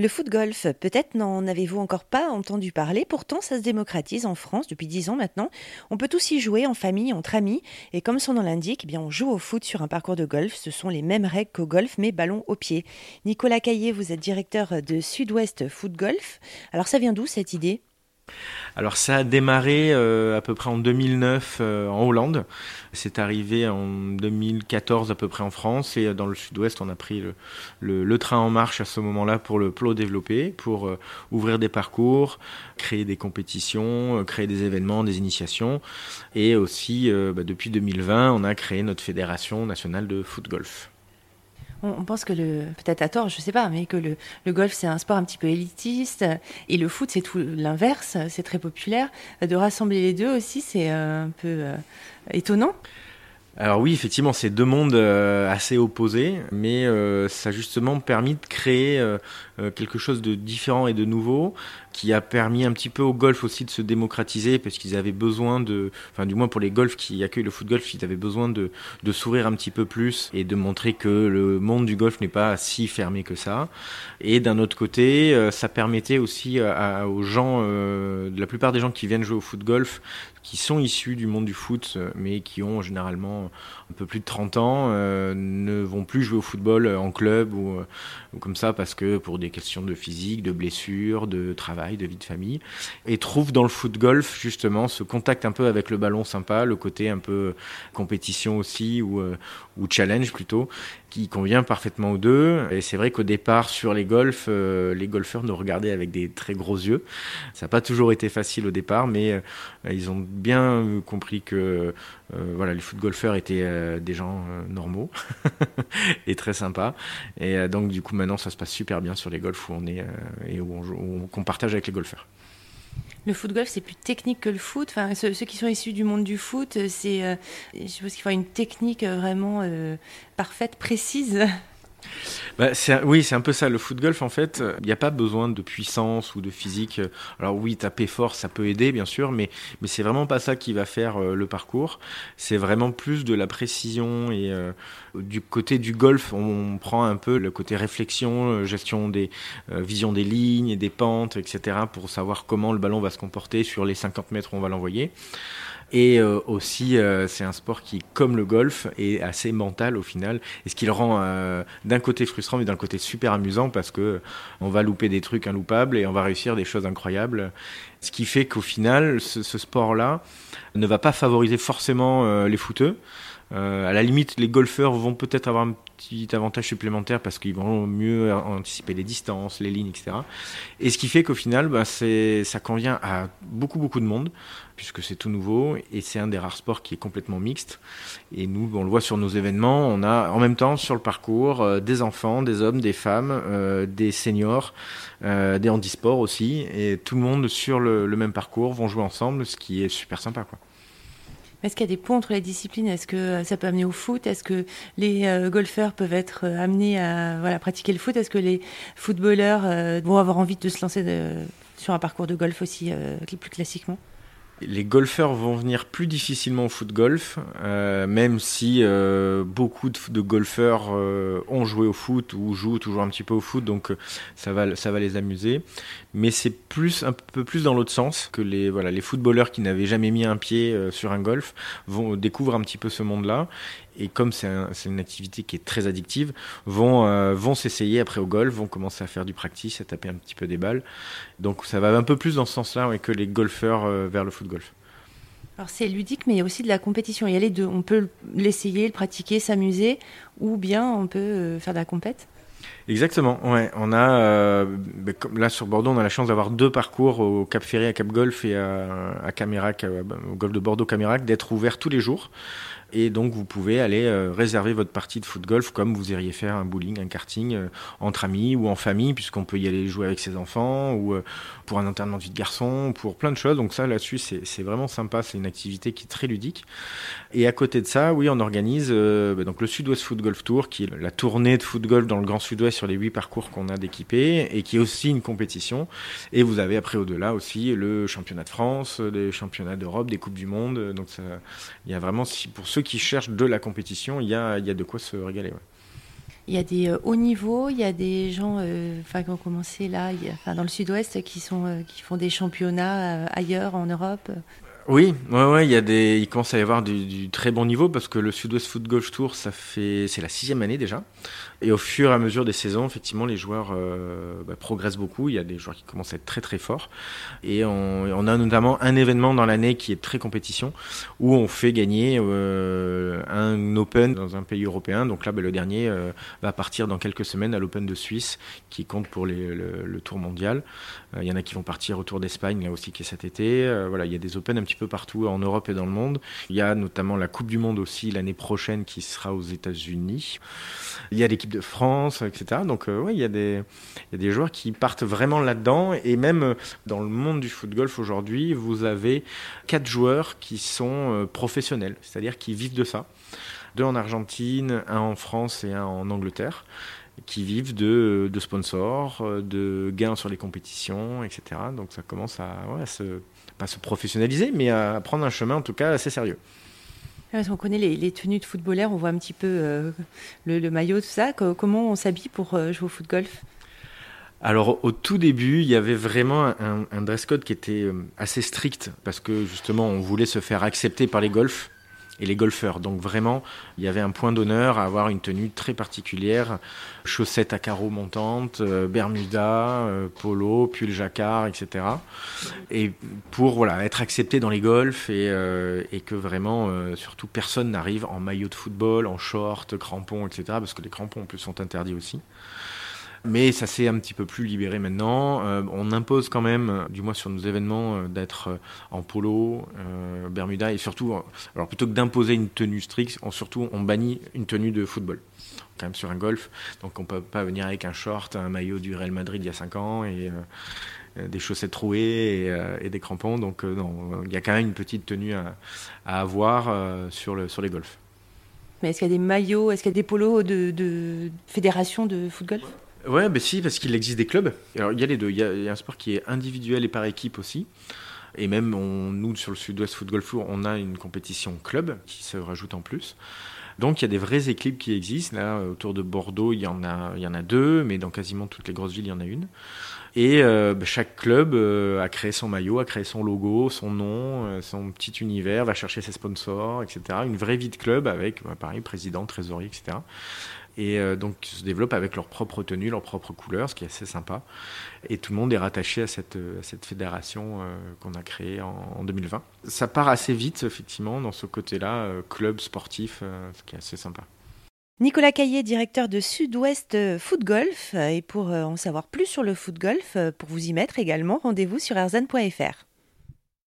Le foot golf, peut-être n'en avez-vous encore pas entendu parler, pourtant ça se démocratise en France depuis dix ans maintenant. On peut tous y jouer en famille, entre amis, et comme son nom l'indique, eh on joue au foot sur un parcours de golf. Ce sont les mêmes règles qu'au golf, mais ballon au pied. Nicolas Caillé, vous êtes directeur de Sud-Ouest Foot Golf. Alors ça vient d'où cette idée? Alors ça a démarré euh, à peu près en 2009 euh, en Hollande. C'est arrivé en 2014 à peu près en France et euh, dans le sud-ouest on a pris le, train en marche à ce moment-là pour le plot développer, pour ouvrir des parcours, créer des compétitions, créer des événements, des initiations. Et aussi bah, depuis 2020 on a créé notre fédération nationale de foot golf on, pense que le, peut-être à tort, je sais pas, mais que le, le golf c'est un sport un petit peu élitiste et le foot c'est tout l'inverse, c'est très populaire. De rassembler les deux aussi, c'est euh, un peu euh, étonnant. Alors oui, effectivement, c'est deux mondes euh, assez opposés, mais euh, ça a justement permis de créer euh, quelque chose de différent et de nouveau, qui a permis un petit peu au golf aussi de se démocratiser, parce qu'ils avaient besoin de, enfin du moins pour les golfs qui accueillent le foot golf, ils avaient besoin de, de sourire un petit peu plus et de montrer que le monde du golf n'est pas si fermé que ça. Et d'un autre côté, ça permettait aussi aux gens, la plupart des gens qui viennent jouer au foot golf, qui sont issus du monde du foot, mais qui ont généralement un peu plus de 30 ans euh, ne vont plus jouer au football en club ou, euh, ou, comme ça parce que pour des questions de physique, de blessures, de travail, de vie de famille, et trouvent dans le foot golf justement ce contact un peu avec le ballon sympa, le côté un peu compétition aussi ou, euh, ou challenge plutôt, qui convient parfaitement aux deux. Et c'est vrai qu'au départ, sur les golfs, euh, les golfeurs nous regardaient avec des très gros yeux. Ça n'a pas toujours été facile au départ, mais euh, ils ont bien compris que euh, voilà, les foot golfeurs étaient des gens normaux et très sympas. Et donc, du coup, maintenant, ça se passe super bien sur les golfs où on est et où on, qu'on partage avec les golfeurs le foot golf c'est plus technique que le foot. Enfin, ceux, qui sont issus du monde du foot, euh, c'est, euh, je suppose qu'il faut une technique euh, vraiment parfaite, précise. Bah, oui, c'est un peu ça. Le foot golf, en fait, il n'y a pas besoin de puissance ou de physique. Alors oui, taper fort, ça peut aider, bien sûr, mais, mais c'est vraiment pas ça qui va faire le parcours. C'est vraiment plus de la précision et du côté du golf, on, prend un peu le côté réflexion, gestion des euh, vision des lignes des pentes, etc., pour savoir comment le ballon va se comporter sur les 50 mètres où on va l'envoyer. Et euh, aussi, euh, c'est un sport qui, comme le golf, est assez mental au final. Et ce qui le rend euh, d'un côté frustrant, mais d'un côté super amusant parce que on va louper des trucs inloupables et on va réussir des choses incroyables. Ce qui fait qu'au final, ce, ce sport-là ne va pas favoriser forcément les footeux. À la limite, les golfeurs vont peut-être avoir un petit avantage supplémentaire parce qu'ils vont mieux anticiper les distances, les lignes, etc. Et ce qui fait qu'au final, bah, ça convient à beaucoup, beaucoup de monde puisque c'est tout nouveau et c'est un des rares sports qui est complètement mixte. Et nous, on le voit sur nos événements, on a en même temps sur le parcours euh, des enfants, des hommes, des femmes, euh, des seniors, euh, des handisports aussi, et tout le monde sur le, le, même parcours vont jouer ensemble, ce qui est super sympa. Quoi. Est-ce qu'il y a des points entre les disciplines? Est-ce que ça peut amener au foot? Est-ce que les golfeurs peuvent être amenés à voilà, pratiquer le foot? Est-ce que les footballeurs vont avoir envie de se lancer sur un parcours de golf aussi plus classiquement? Les golfeurs vont venir plus difficilement au foot golf, euh, même si euh, beaucoup de, golfeurs euh, ont joué au foot ou jouent toujours un petit peu au foot, donc ça va, ça va les amuser. Mais c'est plus un peu plus dans l'autre sens que les voilà les footballeurs qui n'avaient jamais mis un pied sur un golf vont découvrir un petit peu ce monde-là et comme c'est une activité qui est très addictive, vont, euh, vont s'essayer après au golf, vont commencer à faire du practice, à taper un petit peu des balles. Donc ça va un peu plus dans ce sens-là que les golfeurs euh, vers le foot golf. Alors c'est ludique, mais il y a aussi de la compétition. Il y a les deux. On peut l'essayer, le pratiquer, s'amuser, ou bien on peut euh, faire de la compète. Exactement, ouais. On a, ben, là sur Bordeaux, on a la chance d'avoir deux parcours au Cap Ferré, à Cap Golf et à, à Camérac, au golf de Bordeaux Camérac, d'être ouverts tous les jours. Et donc, vous pouvez aller euh, réserver votre partie de foot golf comme vous iriez faire un bowling, un karting euh, entre amis ou en famille, puisqu'on peut y aller jouer avec ses enfants ou euh, pour un enterrement de vie de garçon, pour plein de choses. Donc, ça, là-dessus, c'est vraiment sympa. C'est une activité qui est très ludique. Et à côté de ça, oui, on organise bah, donc le Sud-Ouest Foot Golf Tour, qui est la tournée de foot golf dans le Grand Sud-Ouest sur les huit parcours qu'on a d'équipés et qui est aussi une compétition. Et vous avez après au-delà aussi le championnat de France, les championnats d'Europe, des Coupes du Monde. Donc, il y a vraiment, pour ceux qui cherchent de la compétition, il y a, y a de quoi se régaler. Il y a des hauts niveaux, il y a des gens enfin, qui ont commencé là, dans le sud-ouest, qui, sont, qui font des championnats ailleurs en Europe. Oui, ouais, ouais, il y a des, il commence à y avoir du, très bon niveau parce que le Sud-Ouest Foot Golf Tour, ça fait, c'est la sixième année déjà. Et au fur et à mesure des saisons, effectivement, les joueurs euh, bah, progressent beaucoup. Il y a des joueurs qui commencent à être très très forts. Et on, a notamment un événement dans l'année qui est très compétition où on fait gagner euh, un Open dans un pays européen. Donc là, bah, le dernier euh, va partir dans quelques semaines à l'Open de Suisse qui compte pour le, le, Tour mondial. Il y en a qui vont partir au Tour d'Espagne là aussi qui est cet été. voilà, il y a des Open un petit peu partout en Europe et dans le monde. Il y a notamment la Coupe du Monde aussi l'année prochaine qui sera aux États-Unis. Il y a l'équipe de France, etc. Donc euh, oui, il y, a des, il y a des joueurs qui partent vraiment là-dedans. Et même euh, dans le monde du foot golf aujourd'hui, vous avez quatre joueurs qui sont euh, professionnels, c'est-à-dire qui vivent de ça. Deux en Argentine, un en France et un en Angleterre qui vivent de, de sponsors, de gains sur les compétitions, etc. Donc ça commence à, ouais, se, pas se professionnaliser, mais à prendre un chemin en tout cas assez sérieux. Ah, on connaît les, tenues de footballeurs, on voit un petit peu euh, le, maillot, tout ça. Comment on s'habille pour euh, jouer au foot golf? Alors au tout début, il y avait vraiment un, dress code qui était euh, assez strict parce que justement on voulait se faire accepter par les golfs et les golfeurs. Donc vraiment, il y avait un point d'honneur à avoir une tenue très particulière, chaussettes à carreaux montantes, euh, bermuda, euh, polo, pull jacquard, etc. Et pour voilà être accepté dans les golfs et, euh, et que vraiment, surtout personne n'arrive en maillot de football, en short, crampons, etc. Parce que les crampons en plus sont interdits aussi. Mais ça s'est un petit peu plus libéré maintenant. Euh, on impose quand même, du moins sur nos événements, euh, d'être euh, en polo, Bermuda et surtout, alors plutôt que d'imposer une tenue stricte, on, surtout on bannit une tenue de football. Quand même sur un golf, donc on peut pas venir avec un short, un maillot du Real Madrid il y a 5 ans et des chaussettes trouées et, des crampons. Donc il y a quand même une petite tenue à, avoir sur les golfs. Mais est-ce qu'il y a des maillots, est-ce qu'il y a des polos de, de fédération de foot golf Ouais, ben si, parce qu'il existe des clubs. Alors il y a les deux. Il y, a, un sport qui est individuel et par équipe aussi. Et même on, nous, sur le Sud-Ouest Football Tour, on a une compétition club qui se rajoute en plus. Donc il y a des vraies équipes qui existent. Là, autour de Bordeaux, il y il y en a deux, mais dans quasiment toutes les grosses villes, il y en a une. Et euh, ben, chaque club euh, a créé son maillot, a créé son logo, son nom, euh, son petit univers, va chercher ses sponsors, etc. Une vraie vie de club avec, ben, pareil, président, trésorier, etc et donc se développent avec leur propre tenue, leur propre couleur, ce qui est assez sympa. Et tout le monde est rattaché à cette, fédération qu'on a créée en, 2020. Ça part assez vite, effectivement, dans ce côté-là, club sportif, ce qui est assez sympa. Nicolas Caillé, directeur de Sud-Ouest Foot Golf. Et pour en savoir plus sur le foot golf, pour vous y mettre également, rendez-vous sur erzan.fr.